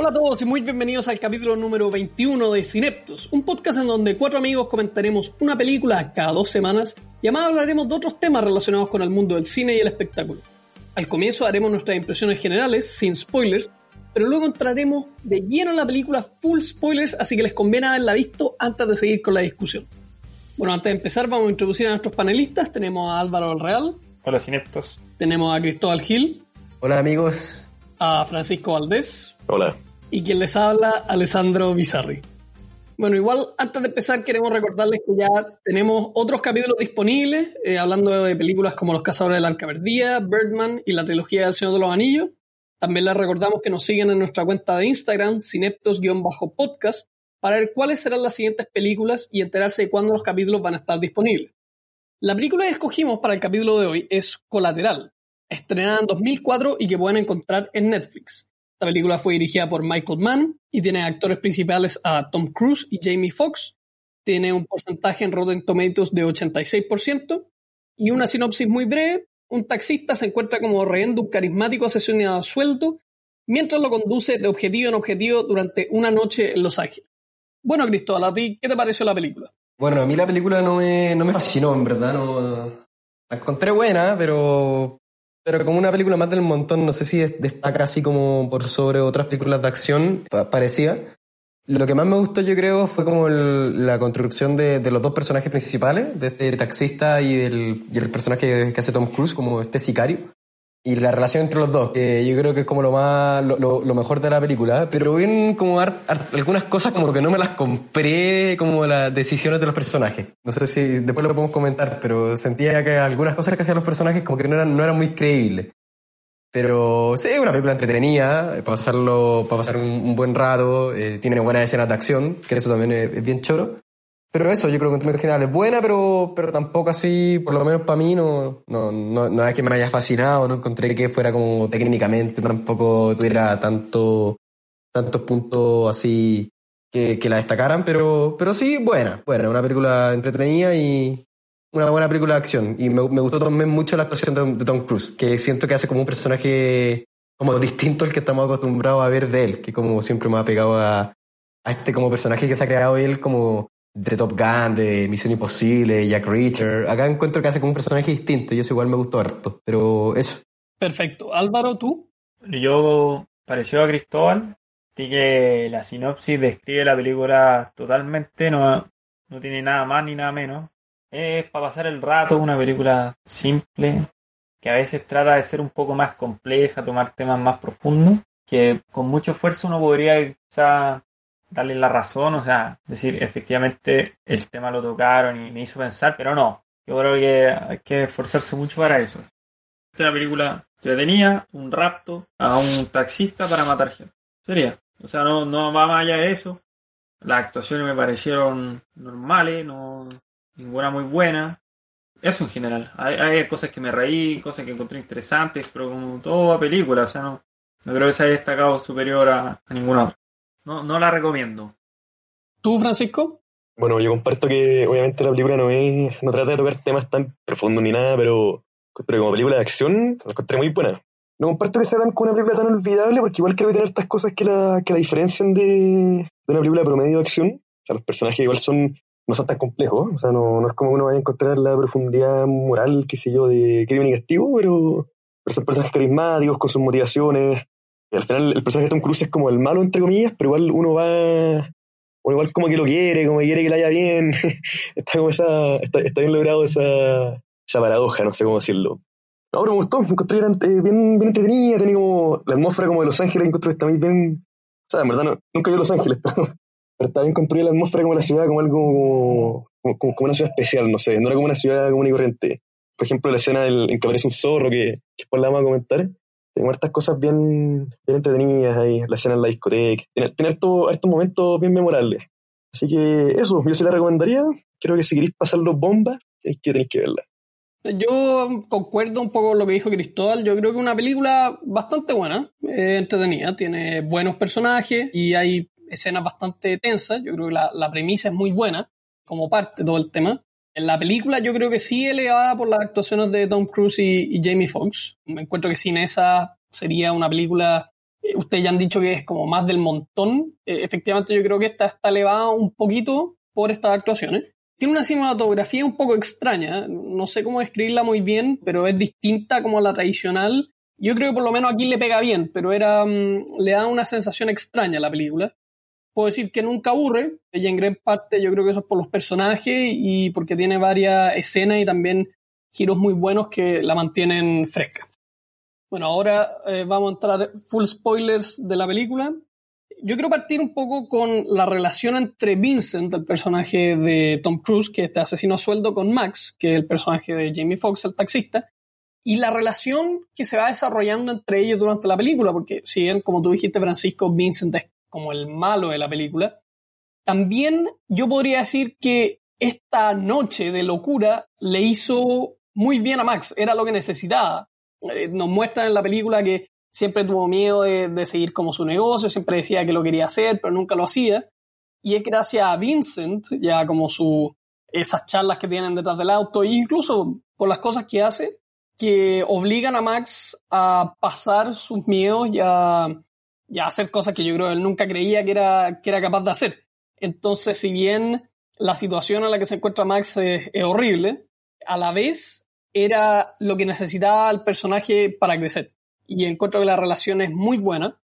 Hola a todos y muy bienvenidos al capítulo número 21 de Cineptos, un podcast en donde cuatro amigos comentaremos una película cada dos semanas y además hablaremos de otros temas relacionados con el mundo del cine y el espectáculo. Al comienzo haremos nuestras impresiones generales, sin spoilers, pero luego entraremos de lleno en la película full spoilers, así que les conviene haberla visto antes de seguir con la discusión. Bueno, antes de empezar vamos a introducir a nuestros panelistas. Tenemos a Álvaro del Real. Hola, Cineptos. Tenemos a Cristóbal Gil. Hola, amigos. A Francisco Valdés. Hola y quien les habla, Alessandro Bizarri. Bueno, igual antes de empezar queremos recordarles que ya tenemos otros capítulos disponibles, eh, hablando de películas como Los Cazadores de la Arca Birdman y la trilogía del Señor de los Anillos. También les recordamos que nos siguen en nuestra cuenta de Instagram, cineptos-podcast, para ver cuáles serán las siguientes películas y enterarse de cuándo los capítulos van a estar disponibles. La película que escogimos para el capítulo de hoy es Colateral, estrenada en 2004 y que pueden encontrar en Netflix. La película fue dirigida por Michael Mann y tiene actores principales a Tom Cruise y Jamie Foxx. Tiene un porcentaje en Rotten Tomatoes de 86% y una sinopsis muy breve. Un taxista se encuentra como rehén un carismático asesino a sueldo mientras lo conduce de objetivo en objetivo durante una noche en Los Ángeles. Bueno, Cristóbal, ¿a ti qué te pareció la película? Bueno, a mí la película no me, no me fascinó, en verdad. No, la encontré buena, pero pero como una película más del montón, no sé si destaca así como por sobre otras películas de acción parecía. Lo que más me gustó, yo creo, fue como la construcción de, los dos personajes principales, de este taxista y el, y el personaje que hace Tom Cruise, como este sicario y la relación entre los dos, que yo creo que es como lo más lo, lo, mejor de la película, pero bien como algunas cosas como que no me las compré como las decisiones de los personajes. No sé si después lo podemos comentar, pero sentía que algunas cosas que hacían los personajes como que no eran, no eran muy creíbles. Pero sí, una película entretenida, para pasarlo, para pasar un, buen rato, eh, tiene buenas escenas de acción, que eso también es bien choro. Pero eso, yo creo que en términos generales es buena, pero, pero tampoco así, por lo menos para mí, no, no, no, es que me haya fascinado, no encontré que fuera como técnicamente, tampoco tuviera tanto, tantos puntos así que, que la destacaran, pero, pero sí, buena, buena, una película entretenida y una buena película de acción. Y me, me gustó también mucho la actuación de, de, Tom Cruise, que siento que hace como un personaje como distinto al que estamos acostumbrados a ver de él, que como siempre me ha pegado a, a este como personaje que se ha creado él como de Top Gun, de Misión Imposible, Jack Reacher. Acá encuentro que hace como un personaje distinto y eso igual me gustó harto. Pero eso. Perfecto. Álvaro, ¿tú? Yo, pareció a Cristóbal, vi que la sinopsis describe la película totalmente, no, no tiene nada más ni nada menos. Es para pasar el rato, una película simple, que a veces trata de ser un poco más compleja, tomar temas más profundos, que con mucho esfuerzo uno podría quizá darle la razón, o sea, decir, efectivamente el tema lo tocaron y me hizo pensar, pero no. Yo creo que hay que esforzarse mucho para eso. Esta la película que tenía un rapto a un taxista para matar gente. Sería. O sea, no, no va más allá de eso. Las actuaciones me parecieron normales, no ninguna muy buena. Eso en general. Hay, hay cosas que me reí, cosas que encontré interesantes, pero como toda película, o sea, no, no creo que se haya destacado superior a, a ninguna otra. No, no la recomiendo. ¿Tú, Francisco? Bueno, yo comparto que obviamente la película no es, no trata de tocar temas tan profundos ni nada, pero, pero como película de acción la encontré muy buena. No comparto que sea tan, una película tan olvidable, porque igual creo que tiene estas cosas que la, que la diferencian de, de una película promedio de acción. O sea, los personajes igual son, no son tan complejos, o sea, no, no es como uno vaya a encontrar la profundidad moral, qué sé yo, de crimen y castigo, pero, pero son personajes carismáticos, con sus motivaciones, al final el personaje de Tom Cruise es como el malo, entre comillas, pero igual uno va. O igual como que lo quiere, como que quiere que le haya bien. está como esa. Está, bien logrado esa, esa paradoja, no sé cómo decirlo. No, pero me gustó, me encontré eh, bien, bien entretenida, tenía como la atmósfera como de Los Ángeles, encontré está bien. O sea, en verdad nunca vi Los Ángeles, pero está bien construida la atmósfera como la ciudad, como algo como, como, una ciudad especial, no sé, no era como una ciudad común y corriente. Por ejemplo, la escena en que aparece un zorro, que después la vamos a comentar, tengo estas cosas bien, bien entretenidas ahí, la escena en la discoteca, tiene, tiene estos momentos bien memorables. Así que eso, yo se la recomendaría. Creo que si queréis pasarlo bomba, tenéis que, tenéis que verla. Yo concuerdo un poco con lo que dijo Cristóbal. Yo creo que es una película bastante buena, entretenida, tiene buenos personajes y hay escenas bastante tensas. Yo creo que la, la premisa es muy buena como parte de todo el tema. En la película yo creo que sí elevada por las actuaciones de Tom Cruise y, Jamie Foxx. Me encuentro que sin esa sería una película eh, ustedes ya han dicho que es como más del montón. Eh, efectivamente, yo creo que esta está elevada un poquito por estas actuaciones. Tiene una cinematografía un poco extraña, no sé cómo describirla muy bien, pero es distinta como a la tradicional. Yo creo que por lo menos aquí le pega bien, pero era, mm, le da una sensación extraña a la película. Puedo decir que nunca aburre, y en gran parte yo creo que eso es por los personajes y porque tiene varias escenas y también giros muy buenos que la mantienen fresca. Bueno, ahora eh, vamos a entrar full spoilers de la película. Yo quiero partir un poco con la relación entre Vincent, el personaje de Tom Cruise, que es este asesino a sueldo, con Max, que es el personaje de Jamie Foxx, el taxista, y la relación que se va desarrollando entre ellos durante la película, porque si bien, como tú dijiste, Francisco, Vincent es como el malo de la película, también yo podría decir que esta noche de locura le hizo muy bien a Max, era lo que necesitaba. Eh, nos muestran en la película que siempre tuvo miedo de, seguir como su negocio, siempre decía que lo quería hacer, pero nunca lo hacía. Y es gracias a Vincent, ya como su, esas charlas que tienen detrás del auto, e incluso con las cosas que hace, que obligan a Max a pasar sus miedos y a, hacer cosas que yo creo él nunca creía que era, que era capaz de hacer. Entonces, si bien la situación en la que se encuentra Max es horrible, a la vez era lo que necesitaba el personaje para crecer. Y encuentro que la relación es muy buena.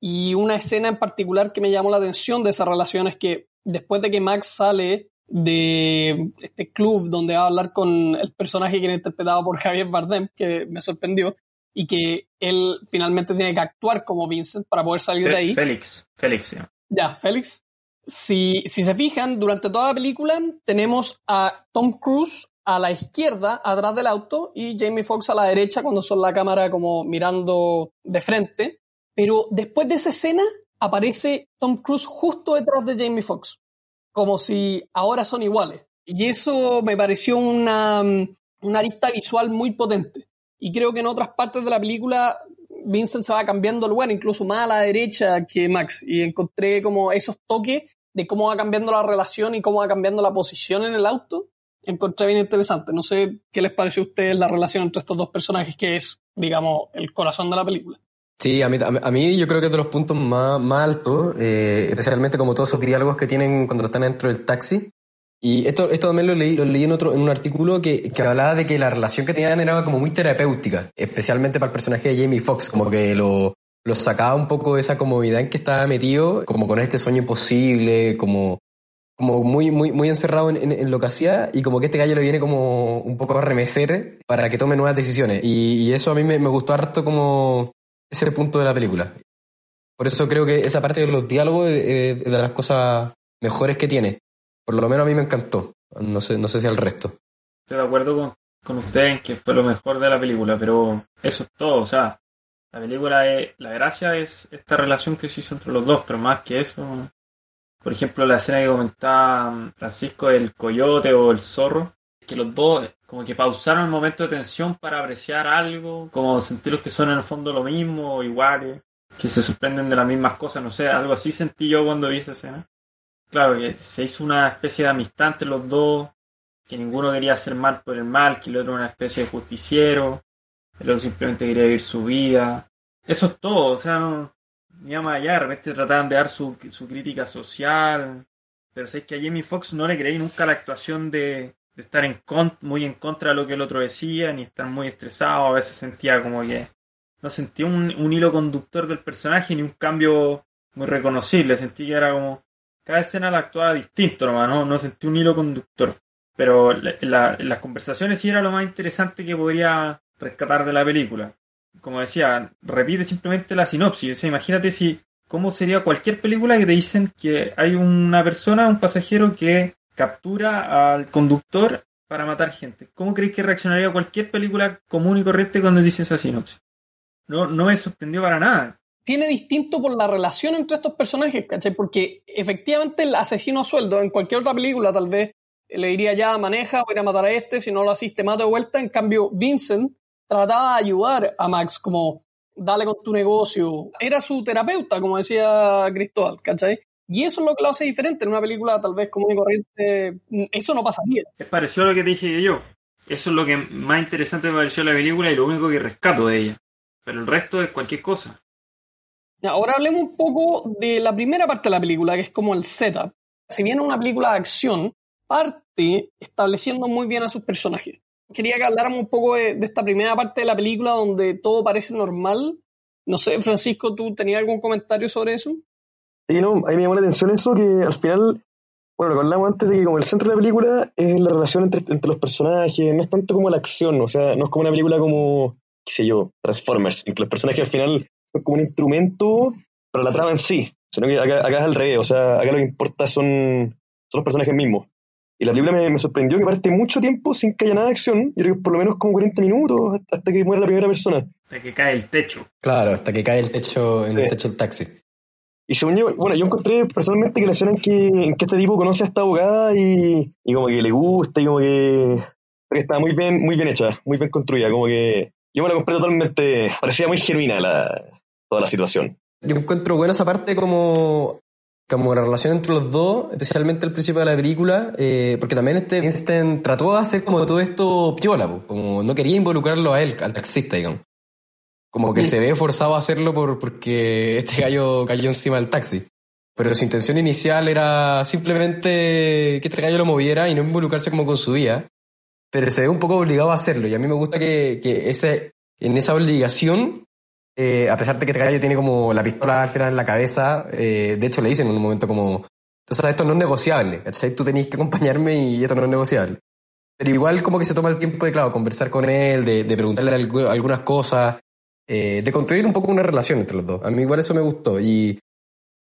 Y una escena en particular que me llamó la atención de esa relación es que después de que Max sale de este club donde va a hablar con el personaje que era interpretado por Javier Bardem, que me sorprendió, y que él finalmente tiene que actuar como Vincent para poder salir de ahí. Félix, Félix, Ya, Félix. Si, si se fijan, durante toda la película tenemos a Tom Cruise a la izquierda, atrás del auto, y Jamie Foxx a la derecha, cuando son la cámara como mirando de frente. Pero después de esa escena, aparece Tom Cruise justo detrás de Jamie Foxx, como si ahora son iguales. Y eso me pareció una, una arista visual muy potente. Y creo que en otras partes de la película Vincent se va cambiando el lugar, incluso más a la derecha que Max. Y encontré como esos toques de cómo va cambiando la relación y cómo va cambiando la posición en el auto encontré bien interesante. No sé qué les parece a ustedes la relación entre estos dos personajes, que es, digamos, el corazón de la película. Sí, a mí, a mí yo creo que es de los puntos más, más altos, eh, especialmente como todos esos diálogos que tienen cuando están dentro del taxi. Y esto, esto también lo leí, lo leí en, otro, en un artículo que, que hablaba de que la relación que tenían era como muy terapéutica, especialmente para el personaje de Jamie Foxx, como que lo, lo sacaba un poco de esa comodidad en que estaba metido, como con este sueño imposible, como como muy, muy, muy encerrado en, lo que hacía y como que este gallo le viene como un poco a remecer para que tome nuevas decisiones. Y, eso a mí me, gustó harto como ese punto de la película. Por eso creo que esa parte de los diálogos es de las cosas mejores que tiene. Por lo menos a mí me encantó. No sé, no sé si al resto. Estoy de acuerdo con, con usted en que fue lo mejor de la película, pero eso es todo. O sea, la película es, la gracia es esta relación que se hizo entre los dos, pero más que eso, por ejemplo, la escena que comentaba mm, Francisco del coyote o el zorro, que los dos como que pausaron el momento de tensión para apreciar algo, como sentir que son en el fondo lo mismo iguales, que se sorprenden de las mismas cosas, no sé, algo así sentí yo cuando vi esa escena. Claro, que se hizo una especie de amistad entre los dos, que ninguno quería hacer mal por el mal, que el otro era una especie de justiciero, el otro simplemente quería vivir su vida. Eso es todo, o sea, no, ni más allá, de repente trataban de dar su, su crítica social, pero sé que a Jamie Foxx no le creí nunca la actuación de, estar en muy en contra de lo que el otro decía, ni estar muy estresado, a veces sentía como que no sentía un, un hilo conductor del personaje ni un cambio muy reconocible, sentí que era como cada escena la actuaba distinto nomás, no, no sentí un hilo conductor. Pero la, las conversaciones sí era lo más interesante que podría rescatar de la película como decía, repite simplemente la sinopsis. O sea, imagínate si, cómo sería cualquier película que te dicen que hay una persona, un pasajero que captura al conductor para matar gente. ¿Cómo crees que reaccionaría cualquier película común y corriente cuando dicen esa sinopsis? No, no me sorprendió para nada. Tiene distinto por la relación entre estos personajes, ¿cachai? Porque efectivamente el asesino a sueldo en cualquier otra película tal vez le diría ya maneja, voy a matar a este, si no lo asiste, mato de vuelta. En cambio, Vincent trataba de ayudar a Max, como dale con tu negocio. Era su terapeuta, como decía Cristóbal, ¿cachai? Y eso es lo que lo hace diferente en una película tal vez común y corriente. Eso no pasa bien. Es parecido a lo que te dije yo. Eso es lo que más interesante me pareció la película y lo único que rescato de ella. Pero el resto es cualquier cosa. Ahora hablemos un poco de la primera parte de la película, que es como el setup. Si bien una película de acción, parte estableciendo muy bien a sus personajes. Quería que habláramos un poco de, esta primera parte de la película donde todo parece normal. No sé, Francisco, ¿tú tenías algún comentario sobre eso? Sí, no, a mí me llamó la atención eso que al final, bueno, lo hablamos antes de que como el centro de la película es la relación entre, entre los personajes, no es tanto como la acción, o sea, no es como una película como, qué sé yo, Transformers, en que los personajes al final como un instrumento para la trama en sí, sino que acá, acá es al revés, o sea, acá lo que importa son, son los personajes mismos. Y la película me, me sorprendió que parte mucho tiempo sin que haya nada de acción, yo creo que por lo menos como 40 minutos hasta, hasta que muere la primera persona. Hasta que cae el techo. Claro, hasta que cae el techo, en Sí. el techo del taxi. Y según yo, bueno, yo encontré personalmente que la escena en que, en que este tipo conoce a esta abogada y, y como que le gusta y como que, que estaba muy bien, muy bien hecha, muy bien construida, como que yo me la compré totalmente, parecía muy genuina la, toda la situación. Yo encuentro buena esa parte como, como la relación entre los dos, especialmente al principio de la película, eh, porque también este Vincent trató de hacer como todo esto piola, po, como no quería involucrarlo a él, al taxista, digamos. Como que se ve forzado a hacerlo por, porque este gallo cayó encima del taxi. Pero su intención inicial era simplemente que este gallo lo moviera y no involucrarse como con su vida. Pero se ve un poco obligado a hacerlo y a mí me gusta que, que ese, en esa obligación eh, a pesar de que este gallo tiene como la pistola al final en la cabeza, eh, de hecho le dicen en un momento como, entonces esto no es negociable, ¿cachai? Tú tenés que acompañarme y esto no es negociable. Pero igual como que se toma el tiempo de, claro, conversar con él, de, preguntarle algu- algunas cosas, eh, de construir un poco una relación entre los dos. A mí igual eso me gustó y,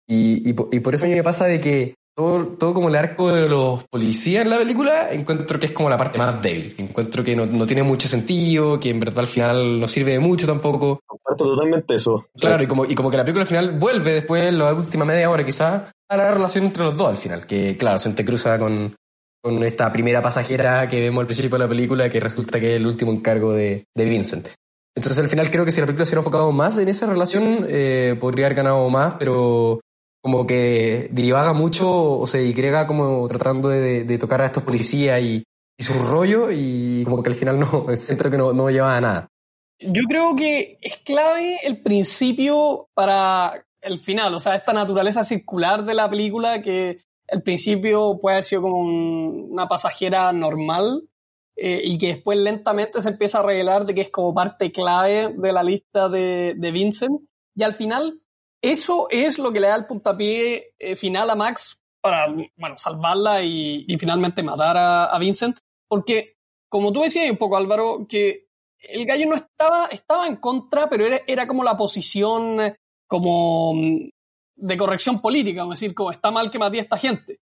y, y, y por eso a mí me pasa de que todo, todo como el arco de los policías en la película, encuentro que es como la parte más débil. Encuentro que no, no tiene mucho sentido, que en verdad al final no sirve de mucho tampoco. Comparto totalmente eso. Claro, y como, y como que la película al final vuelve después, en la última media hora quizás, a la relación entre los dos al final, que claro, se entrecruza con, con esta primera pasajera que vemos al principio de la película, que resulta que es el último encargo de, de Vincent. Entonces al final creo que si la película se hubiera enfocado más en esa relación, eh, podría haber ganado más, pero como que divaga mucho o se digrega como tratando de, tocar a estos policías y, su rollo y como que al final no, siento que no, no lleva a nada. Yo creo que es clave el principio para el final, o sea, esta naturaleza circular de la película que el principio puede haber sido como un- una pasajera normal eh, y que después lentamente se empieza a revelar de que es como parte clave de la lista de, de Vincent y al final eso es lo que le da el puntapié eh, final a Max para, bueno, salvarla y, y finalmente matar a, a Vincent, porque como tú decías un poco Álvaro, que el gallo no estaba, estaba en contra, pero era, era como la posición como mm, de corrección política, es decir, como está mal que maté a esta gente.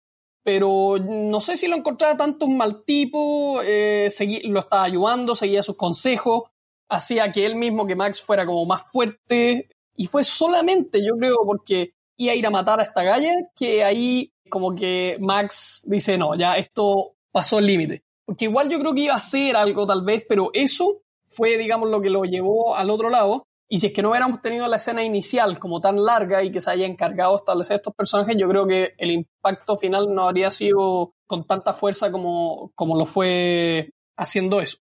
Pero no sé si lo encontraba tanto un mal tipo, eh, lo estaba ayudando, seguía sus consejos, hacía que él mismo, que Max fuera como más fuerte, y fue solamente, yo creo, porque iba a ir a matar a esta galla, que ahí como que Max dice, no, ya esto pasó el límite. Porque igual yo creo que iba a hacer algo tal vez, pero eso fue, digamos, lo que lo llevó al otro lado. Y si es que no hubiéramos tenido la escena inicial como tan larga y que se haya encargado de establecer estos personajes, yo creo que el impacto final no habría sido con tanta fuerza como, como lo fue haciendo eso.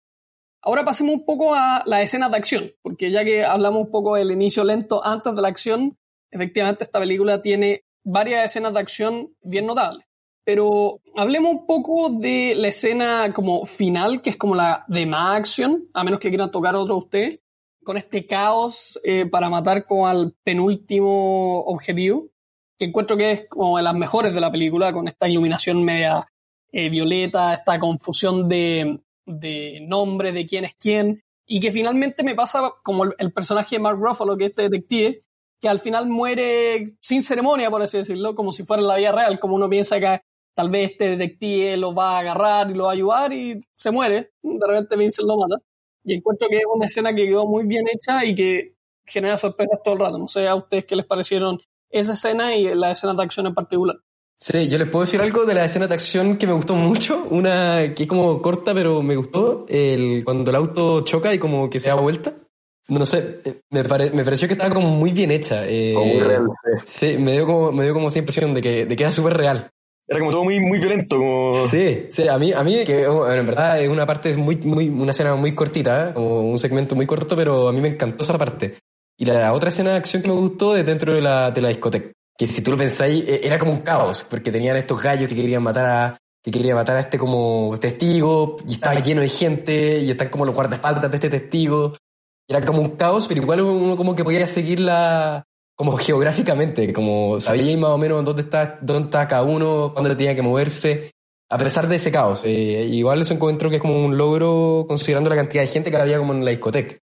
Ahora pasemos un poco a las escenas de acción, porque ya que hablamos un poco del inicio lento antes de la acción, efectivamente esta película tiene varias escenas de acción bien notables. Pero hablemos un poco de la escena como final, que es como la de más acción, a menos que quieran tocar otro ustedes, con este caos eh, para matar como al penúltimo objetivo, que encuentro que es como de las mejores de la película, con esta iluminación media eh, violeta, esta confusión de, de nombre, de quién es quién, y que finalmente me pasa como el, personaje de Mark Ruffalo, que es este detective, que al final muere sin ceremonia, por así decirlo, como si fuera en la vida real, como uno piensa que tal vez este detective lo va a agarrar y lo va a ayudar y se muere, de repente Vincent lo mata. Y encuentro que es una escena que quedó muy bien hecha y que genera sorpresas todo el rato. No sé a ustedes qué les parecieron esa escena y la escena de acción en particular. Sí, yo les puedo decir algo de la escena de acción que me gustó mucho, una que es como corta pero me gustó, el, cuando el auto choca y como que se da vuelta. No sé, eh, me, pare- me pareció que estaba como muy bien hecha. eh, Como muy real, sí. Sí, me dio como, me dio como esa impresión de que, de que era súper real. Era como todo muy, muy violento, como... Sí, sí, a mí, a mí que bueno, en verdad es una parte muy, muy, una escena muy cortita, ¿eh? como un segmento muy corto, pero a mí me encantó esa parte. Y la otra escena de acción que me gustó es dentro de la, de la discoteca. Que si tú lo pensáis, e- era como un caos, porque tenían estos gallos que querían matar a, que querían matar a este como testigo, y estaba lleno de gente, y están como los guardaespaldas de este testigo. Era como un caos, pero igual uno como que podía seguirla como geográficamente, como sabía más o menos dónde está, dónde está cada uno, cuándo tenía que moverse, a pesar de ese caos. Eh, igual eso encuentro que es como un logro considerando la cantidad de gente que había como en la discoteca,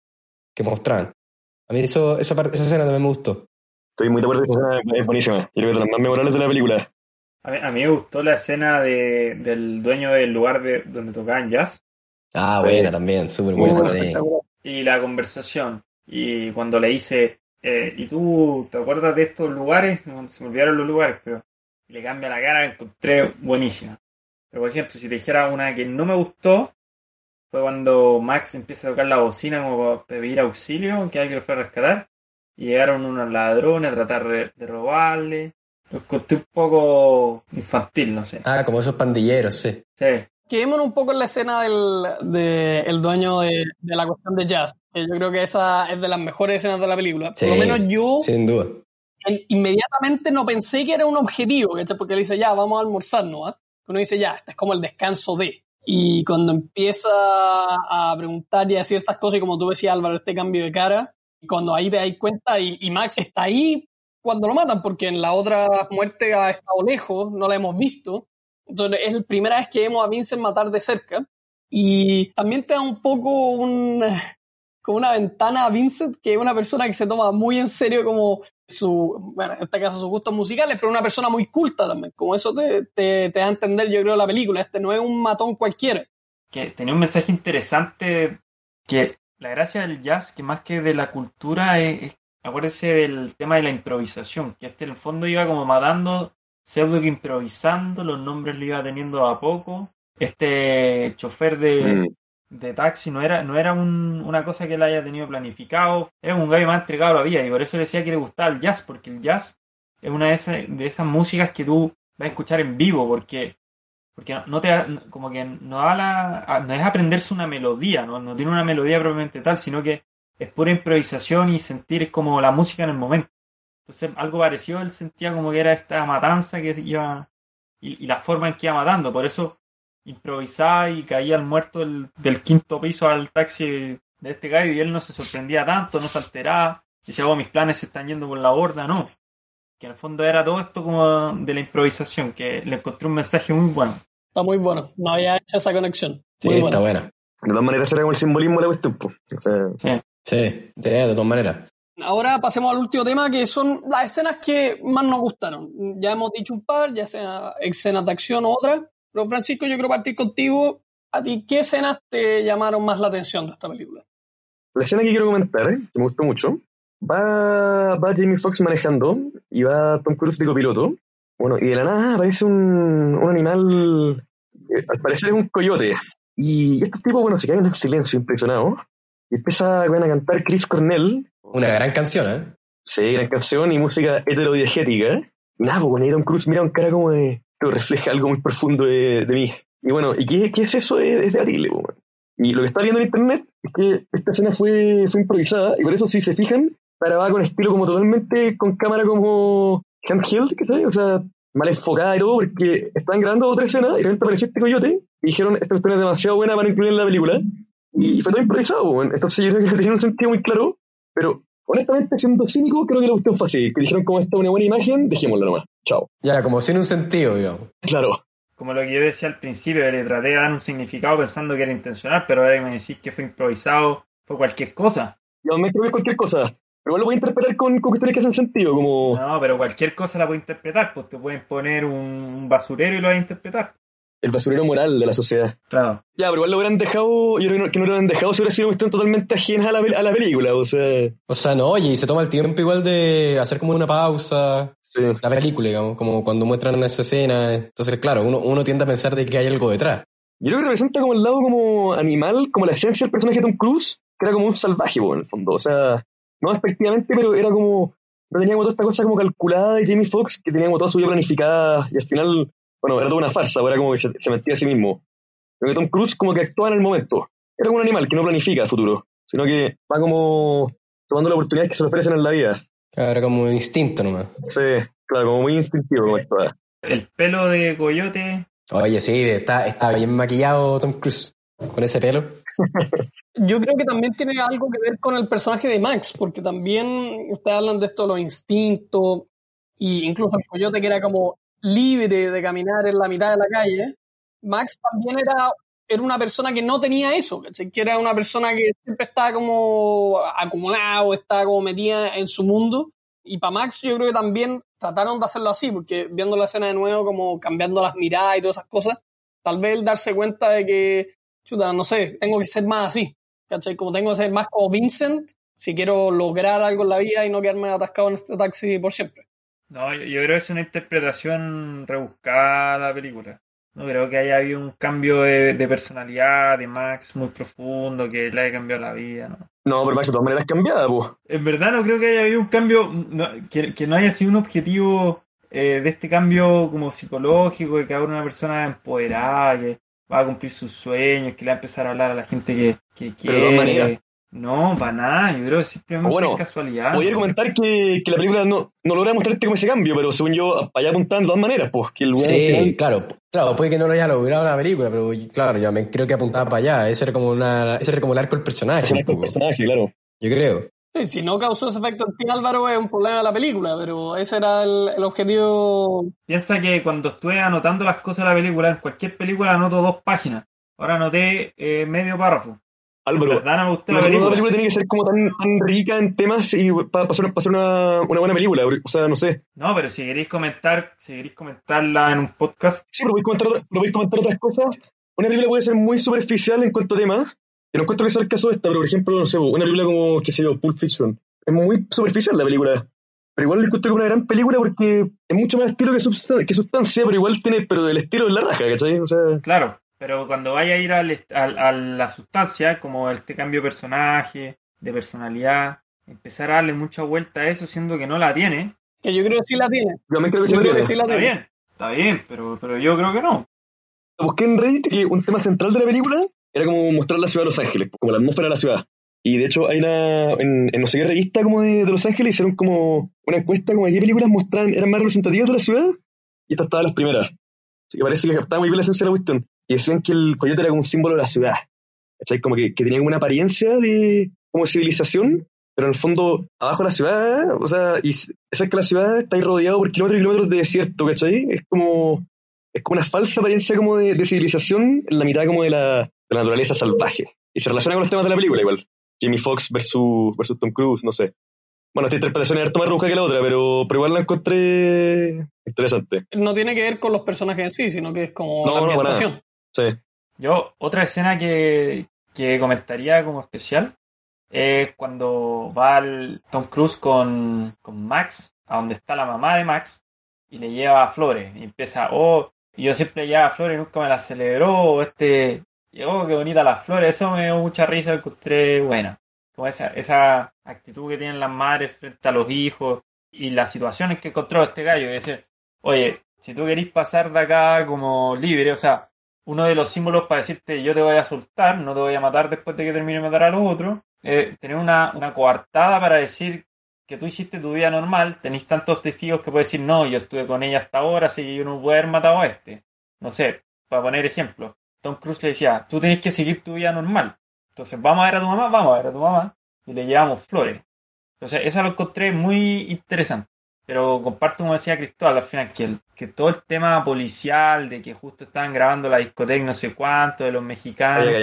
que mostraban. A mí eso, esa, esa escena también me gustó. Estoy muy de acuerdo, esa escena es buenísima. Yo creo que es de las más memorables de la película. A mí, a mí me gustó la escena de, del dueño del lugar de, donde tocaban jazz Ah, Sí. buena también, súper buena, sí. y la conversación. Y cuando le dice, eh, ¿y tú te acuerdas de estos lugares? No, se me olvidaron los lugares, pero le cambia la cara, encontré buenísima. Pero por ejemplo, si te dijera una que no me gustó, fue cuando Max empieza a tocar la bocina como para pedir auxilio, que alguien lo fue a rescatar, llegaron unos ladrones a tratar de, robarle. Lo encontré un poco infantil, no sé. Ah, como esos pandilleros, sí. Sí, Quedémonos un poco en la escena del de el dueño de, de la cuestión de jazz. que yo creo que esa es de las mejores escenas de la película. Sí, Por lo menos yo Sin duda. en- inmediatamente no pensé que era un objetivo, ¿cachai? Porque le dice, ya, vamos a almorzar, ¿no? ¿Ah? Uno dice, ya, este es como el descanso de. Y cuando empieza a preguntar y a decir estas cosas, y como tú decías, Álvaro, este cambio de cara, cuando ahí te das cuenta, y, y Max está ahí cuando lo matan, porque en la otra muerte ha estado lejos, no la hemos visto. Entonces es la primera vez que vemos a Vincent matar de cerca. Y también te da un poco un, como una ventana a Vincent, que es una persona que se toma muy en serio como su, bueno, en este caso sus gustos musicales, pero una persona muy culta también. Como eso te, te, te da a entender, yo creo, la película. Este no es un matón cualquiera. que tenía un mensaje interesante que la gracia del jazz, que más que de la cultura, es, es- acuérdese del tema de la improvisación, que este en el fondo iba como matando, pseudo que improvisando, los nombres le iba teniendo a poco. Este chofer de, Mm. de taxi no era, no era un- una cosa que él haya tenido planificado, era un gallo más entregado a la vida y por eso le decía que le gustaba el jazz, porque el jazz es una de esas, de esas músicas que tú vas a escuchar en vivo, porque, porque no- te como que no, da la, a- no es aprenderse una melodía, ¿no? tiene una melodía propiamente tal, sino que es pura improvisación y sentir como la música en el momento. Entonces algo parecido él sentía como que era esta matanza que iba y, la forma en que iba matando, por eso improvisaba y caía el muerto del, del quinto piso al taxi de este gallo y él no se sorprendía tanto, no se alteraba, decía, oh, mis planes se están yendo por la borda, no. Que en el fondo era todo esto como de la improvisación, que le encontré un mensaje muy bueno. Está muy bueno. No había hecho esa conexión. Sí, Muy está buena. De todas maneras, era como el simbolismo de la cuestión. po. O sea, Sí, de, de todas maneras. Ahora pasemos al último tema, que son las escenas que más nos gustaron. Ya hemos dicho un par, ya sea escenas de acción o otras. Pero Francisco, yo quiero partir contigo. ¿A ti qué escenas te llamaron más la atención de esta película? la escena que quiero comentar, eh, que me gustó mucho, va, va Jamie Foxx manejando y va Tom Cruise de copiloto. Bueno, y de la nada aparece un, un animal, eh, al parecer es un coyote. Y estos tipos, bueno, se quedan en silencio, impresionados. Y empieza bueno, a cantar Chris Cornell, Una gran canción, ¿eh? Sí, gran canción y música heterodiegética. Y nada, pues bueno, Tom Cruise mira un cara como de. que refleja algo muy profundo de, de mí. Y bueno, ¿y qué, qué es eso? Es, es debatible, pues, bueno. Y lo que está viendo en internet es que esta escena fue, fue improvisada, y por eso, si se fijan, grabada con estilo como totalmente con cámara como handheld, ¿cachai? O sea, mal enfocada y todo, porque estaban grabando otra escena y de repente apareció este coyote y dijeron, esta cuestión es demasiado buena para incluir en la película. Y fue todo improvisado, bueno. Entonces yo creo que no tenía un sentido muy claro, pero honestamente, siendo cínico, creo que la cuestión fue así. Que dijeron, como esta es una buena imagen, dejémosla nomás. Chao. Ya, como sin un sentido, digamos. Claro. Como lo que yo decía al principio, que le traté de dar un significado pensando que era intencional, pero ahora que me decís que fue improvisado, fue cualquier cosa. Yo me creo que es cualquier cosa. Pero igual lo voy a interpretar con, con cuestiones que hacen sentido, como No, pero cualquier cosa la puedo interpretar, pues te pueden poner un, basurero y lo vas a interpretar. el basurero moral de la sociedad. Claro. Ya, pero igual lo hubieran dejado, yo creo que no, lo hubieran dejado si hubiera sido una cuestión totalmente ajena a la, a la película, o sea, O sea, no, oye, y se toma el tiempo igual de hacer como una pausa. sí. La película, digamos, como cuando muestran esa escena. Entonces, claro, uno, uno tiende a pensar de que hay algo detrás. Yo creo que representa como el lado como animal, como la esencia del personaje de Tom Cruise, que era como un salvaje, po, en el fondo. O sea, no despectivamente, pero era como, no tenía como toda esta cosa como calculada de Jamie Foxx, que tenía como toda su vida planificada, y al final, bueno, era toda una farsa, era como que se, se mentía a sí mismo. Pero que Tom Cruise como que actuaba en el momento. Era como un animal que no planifica el futuro, sino que va como tomando las oportunidades que se le ofrecen en la vida. Claro, como un instinto nomás. Sí, claro, como muy instintivo como actúa. El pelo de coyote. Oye, sí, está, está bien maquillado Tom Cruise con ese pelo. Yo creo que también tiene algo que ver con el personaje de Max, porque también ustedes hablan de esto, los instintos, y incluso el coyote que era como libre de caminar en la mitad de la calle. Max también era, era una persona que no tenía eso, que era una persona que siempre estaba como acumulado, estaba como metida en su mundo. Y para Max yo creo que también trataron de hacerlo así, porque viendo la escena de nuevo, como cambiando las miradas y todas esas cosas, tal vez el darse cuenta de que, chuta, no sé, tengo que ser más así, ¿cachai? Como tengo que ser más como Vincent si quiero lograr algo en la vida y no quedarme atascado en este taxi por siempre. No, yo, yo creo que es una interpretación rebuscada de la película. No creo que haya habido un cambio de, de personalidad de Max muy profundo que le haya cambiado la vida, ¿no? No, pero Max de todas maneras cambiada, pues. En verdad no creo que haya habido un cambio, no, que, que no haya sido un objetivo eh, de este cambio como psicológico, de que ahora una persona empoderada, que va a cumplir sus sueños, que le va a empezar a hablar a la gente que, que Pero de quiere. maneras. No, para nada, yo creo que simplemente Bueno, es casualidad. Podría comentar que, que la película no, no logra mostrarte como ese cambio, pero según yo, para allá apuntan de todas maneras, pues. Que el Sí, final- claro, claro, puede que no lo haya logrado la película, pero claro, yo me creo que apuntaba para allá. Ese era como una, ese era como el arco del personaje, un un poco. personaje, claro. Yo creo. Sí, si no causó ese efecto en ti, Álvaro, es un problema de la película, pero ese era el, el objetivo. Piensa que cuando estuve anotando las cosas de la película, en cualquier película anoto dos páginas. Ahora anoté eh, medio párrafo. Álvaro, la la película. película tiene que ser como tan, tan rica en temas y para pasar, pasar una, una buena película. O sea, no sé. No, pero si queréis comentar, si queréis comentarla en un podcast, Sí, pero podéis comentar, otra- pero podéis comentar otras cosas. Una película puede ser muy superficial en cuanto a temas. Y no encuentro que sea el caso de esta, pero por ejemplo, no sé, una película como, qué sé yo, Pulp Fiction. Es muy superficial la película. Pero igual le encuentro que es una gran película porque es mucho más estilo que, substan- que sustancia, pero igual tiene, pero del estilo de la raja, ¿cachai? O sea, claro. Pero cuando vaya a ir al est- al- a la sustancia, como este cambio de personaje, de personalidad, empezar a darle mucha vuelta a eso, siendo que no la tiene, Que yo creo que sí la tiene. yo también creo que Yo creo la que tiene. sí la está tiene. bien, está bien, pero, pero yo creo que no. busqué en Reddit que un tema central de la película era como mostrar la ciudad de Los Ángeles, como la atmósfera de la ciudad. Y de hecho hay una, en, en no sé qué revista como de, de Los Ángeles hicieron como una encuesta como de películas mostraban, eran más representativas de la ciudad, y esta estaba las primeras. Así que parece que estaba muy bien la esencia de la cuestión. Y decían que el coyote era como un símbolo de la ciudad. ¿Cachai? Como que, que tenía una apariencia de como civilización, pero en el fondo, abajo de la ciudad, o sea, y es que la ciudad está ahí rodeado por kilómetros y kilómetros de desierto, ¿cachai? Es como, es como una falsa apariencia como de, de civilización en la mitad como de la, de la naturaleza salvaje. Y se relaciona con los temas de la película igual. Jamie Foxx versus, versus Tom Cruise, no sé. Bueno, esta interpretación es harto más rebuscada que la otra, pero, pero igual la encontré interesante. No tiene que ver con los personajes en sí, sino que es como No, la no, ambientación. Sí. Yo, otra escena que, que comentaría como especial es cuando va el Tom Cruise con, con Max, a donde está la mamá de Max, y le lleva flores. Y empieza, oh, yo siempre llevaba flores y nunca me las celebró, este, y oh, qué bonita las flores, eso me dio mucha risa, encontré buena. Como esa, esa actitud que tienen las madres frente a los hijos y las situaciones que encontró este gallo, y decir, oye, si tú querís pasar de acá como libre, o sea, uno de los símbolos para decirte yo te voy a soltar, no te voy a matar después de que termine de matar a los otros, tener una, una coartada para decir que tú hiciste tu vida normal, tenéis tantos testigos que puedes decir, no, yo estuve con ella hasta ahora, así que yo no puedo haber matado a este. No sé, para poner ejemplo, Tom Cruise le decía, tú tienes que seguir tu vida normal. Entonces, vamos a ver a tu mamá, vamos a ver a tu mamá, y le llevamos flores. Entonces, eso lo encontré muy interesante. Pero comparto, como decía Cristóbal, al final, que, el- que todo el tema policial, de que justo estaban grabando la discoteca no sé cuánto, de los mexicanos,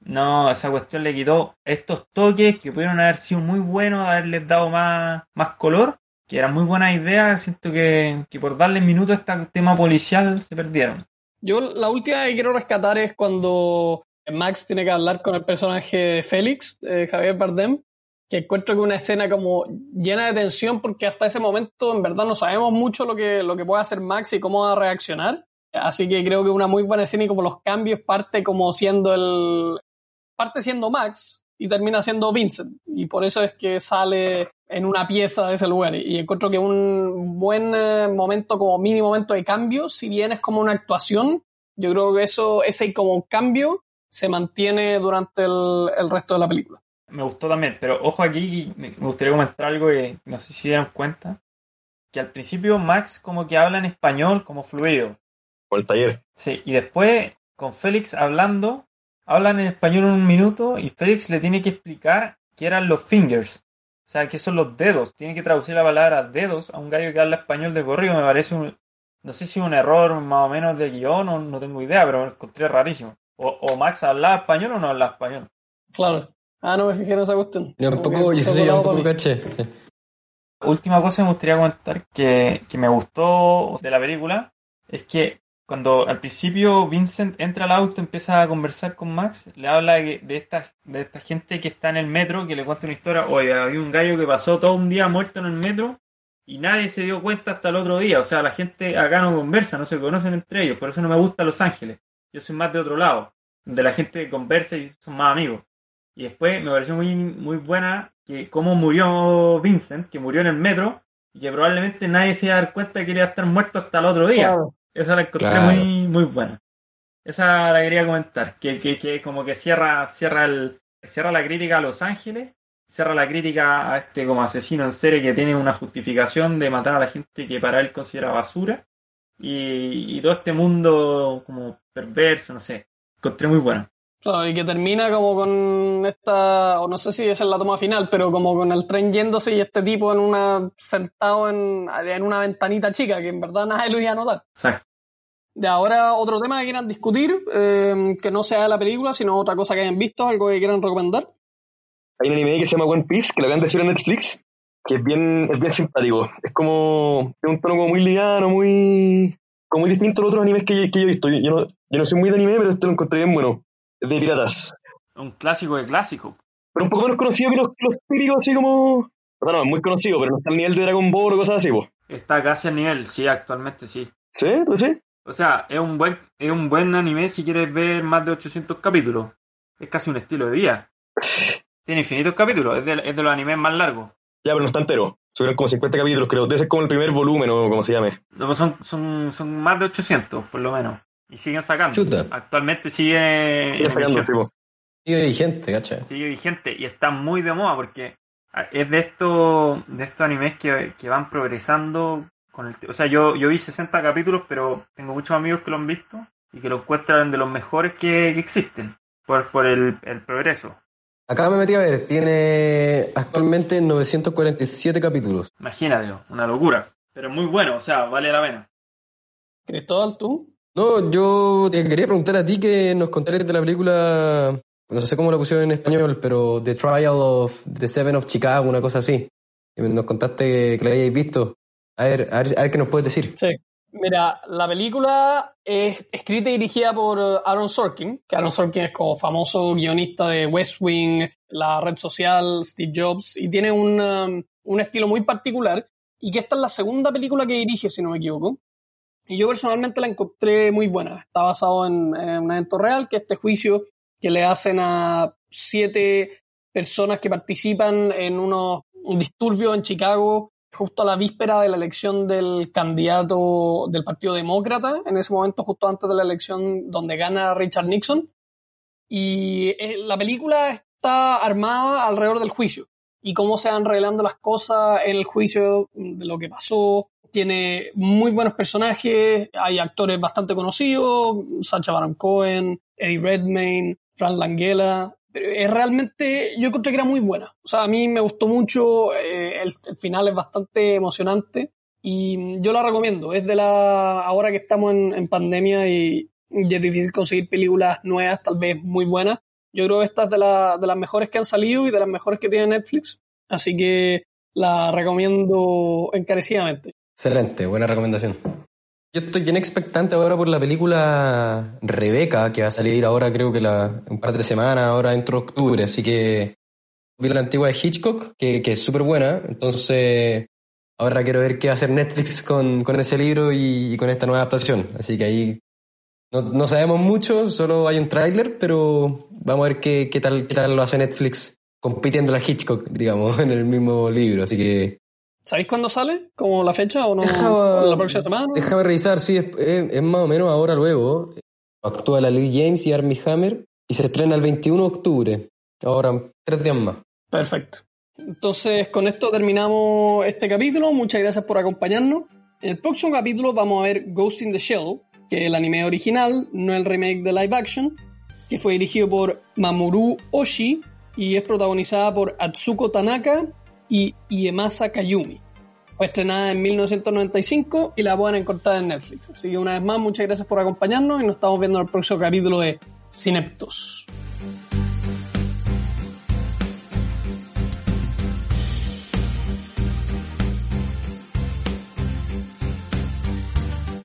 no, esa cuestión le quitó estos toques que pudieron haber sido muy buenos, haberles dado más, más color, que eran muy buenas ideas, siento que, que por darle minutos a este tema policial se perdieron. Yo la última que quiero rescatar es cuando Max tiene que hablar con el personaje de Félix, eh, Javier Bardem, que encuentro que una escena como llena de tensión porque hasta ese momento en verdad no sabemos mucho lo que, lo que puede hacer Max y cómo va a reaccionar. Así que creo que una muy buena escena y como los cambios parte como siendo el... parte siendo Max y termina siendo Vincent. Y por eso es que sale en una pieza de ese lugar. Y encuentro que un buen eh, momento, como mini momento de cambio, si bien es como una actuación, yo creo que eso, ese como cambio se mantiene durante el, el resto de la película. me gustó también, pero ojo aquí, me me gustaría comentar algo que no sé si se dieron cuenta, que al principio Max como que habla en español como fluido, Por el taller. sí, y después con Félix hablando, hablan en español un minuto y Félix le tiene que explicar qué eran los fingers, o sea, qué son los dedos, tiene que traducir la palabra dedos a un gallo que habla español de corrido, me parece un, no sé si un error más o menos de guion o no tengo idea, pero me lo encontré rarísimo. O, o Max hablaba español o no hablaba español. Claro. Ah, no me fijé en esa cuestión. Yo un Como poco, que yo sí, un poco caché. sí. Última cosa que me gustaría comentar que, que me gustó de la película es que cuando al principio Vincent entra al auto, empieza a conversar con Max, le habla de, de esta, de esta gente que está en el metro, que le cuenta una historia, oye, había un gallo que pasó todo un día muerto en el metro y nadie se dio cuenta hasta el otro día. O sea, la gente acá no conversa, no se conocen entre ellos, por eso no me gusta Los Ángeles. Yo soy más de otro lado, donde la gente conversa y son más amigos. Y después me pareció muy, muy buena que cómo murió Vincent, que murió en el metro, y que probablemente nadie se iba a dar cuenta que iba a estar muerto hasta el otro día. Claro. Esa la encontré Claro. muy, muy buena. Esa la quería comentar, que, que, que como que cierra, cierra el, cierra la crítica a Los Ángeles, cierra la crítica a este como asesino en serie que tiene una justificación de matar a la gente que para él considera basura, y, y todo este mundo como perverso, no sé, encontré muy buena. Claro, y que termina como con esta, o no sé si esa es la toma final, pero como con el tren yéndose y este tipo en una, sentado en, en una ventanita chica, que en verdad nadie lo iba a notar. Exacto. De ahora, otro tema que quieran discutir, eh, que no sea de la película, sino otra cosa que hayan visto, algo que quieran recomendar. Hay un anime que se llama One Piece, que lo acaban de hacer en Netflix, que es bien, es bien simpático. Es como, es un tono como muy liviano, muy, como muy distinto a los otros animes que, que yo he visto. Yo, yo no, yo no soy muy de anime, pero este lo encontré bien bueno. Es de piratas. Un clásico de clásico. Pero un poco menos conocido que los, los típicos, así como... O sea, no, es muy conocido, pero no está al nivel de Dragon Ball o cosas así, pues. Está casi al nivel, sí, actualmente sí. ¿Sí? ¿Tú sí? O sea, es un buen, es un buen anime si quieres ver más de 800 capítulos. Es casi un estilo de vida. Tiene infinitos capítulos, es de, es de los animes más largos. Ya, pero no está entero. Subieron como 50 capítulos, creo. Debe ser como el primer volumen o como se llame. No, Son, son, son más de 800, por lo menos. Y siguen sacando. Chuta. Actualmente sigue Sigue sacando, sí, emisión. pues. po. Sigue vigente, ¿cachai? sigue vigente y está muy de moda porque ah, es de estos de estos animes que, que van progresando con el o sea yo yo vi 60 capítulos pero tengo muchos amigos que lo han visto y que lo encuentran de los mejores que, que existen por, por el, el progreso Acá me metí a ver, tiene actualmente 947 capítulos. imagínate una locura pero muy bueno o sea vale la pena Cristóbal, tú. No, yo te quería preguntar a ti que nos contaras de la película, no sé cómo la pusieron en español, pero The Trial of the Seven of Chicago, una cosa así. Y Nos contaste que la habíais visto. A ver, a ver, a ver qué nos puedes decir. Sí. Mira, la película es escrita y dirigida por Aaron Sorkin, que Aaron Sorkin es como famoso guionista de West Wing, la red social, Steve Jobs, y tiene un, um, un estilo muy particular, y que esta es la segunda película que dirige, si no me equivoco. Y yo personalmente la encontré muy buena. Está basado en, en un evento real, que es este juicio que le hacen a siete personas que participan en unos un disturbio en Chicago justo a la víspera de la elección del candidato del Partido Demócrata, en ese momento justo antes de la elección donde gana Richard Nixon. Y eh, la película está armada alrededor del juicio y cómo se van revelando las cosas en el juicio de lo que pasó. Tiene muy buenos personajes, hay actores bastante conocidos, Sacha Baron Cohen, Eddie Redmayne, Frank Langella. Es realmente, yo encontré que era muy buena. O sea, a mí me gustó mucho, eh, el, final es bastante emocionante y yo la recomiendo. Es de la, ahora que estamos en, en pandemia y, y es difícil conseguir películas nuevas, tal vez muy buenas. Yo creo que esta es de, la- de las mejores que han salido y de las mejores que tiene Netflix. Así que la recomiendo encarecidamente. Excelente, buena recomendación. Yo estoy bien expectante ahora por la película Rebeca, que va a salir ahora creo que la, un par de semanas, ahora dentro de octubre, así que vi la antigua de Hitchcock, que, es súper buena, entonces ahora quiero ver qué va a hacer Netflix con, con ese libro y, con esta nueva adaptación, así que ahí no, sabemos mucho, solo hay un tráiler, pero vamos a ver qué, qué, tal, qué tal lo hace Netflix compitiendo a Hitchcock, digamos, en el mismo libro, así que... ¿Sabéis cuándo sale? ¿Como la fecha o no? Deja- ¿La próxima semana? Déjame revisar, sí, es, es- es más o menos ahora luego. Actúa la Lily James y Armie Hammer y se estrena el 21 de octubre. Ahora, tres días más. Perfecto. Entonces, con esto terminamos este capítulo. Muchas gracias por acompañarnos. En el próximo capítulo vamos a ver Ghost in the Shell, que es el anime original, no el remake de live action, que fue dirigido por Mamoru Oshii y es protagonizada por Atsuko Tanaka y Iemasa Kayumi. Fue estrenada en 1995 y la pueden encontrar en Netflix. Así que una vez más, muchas gracias por acompañarnos y nos estamos viendo en el próximo capítulo de Cineptos.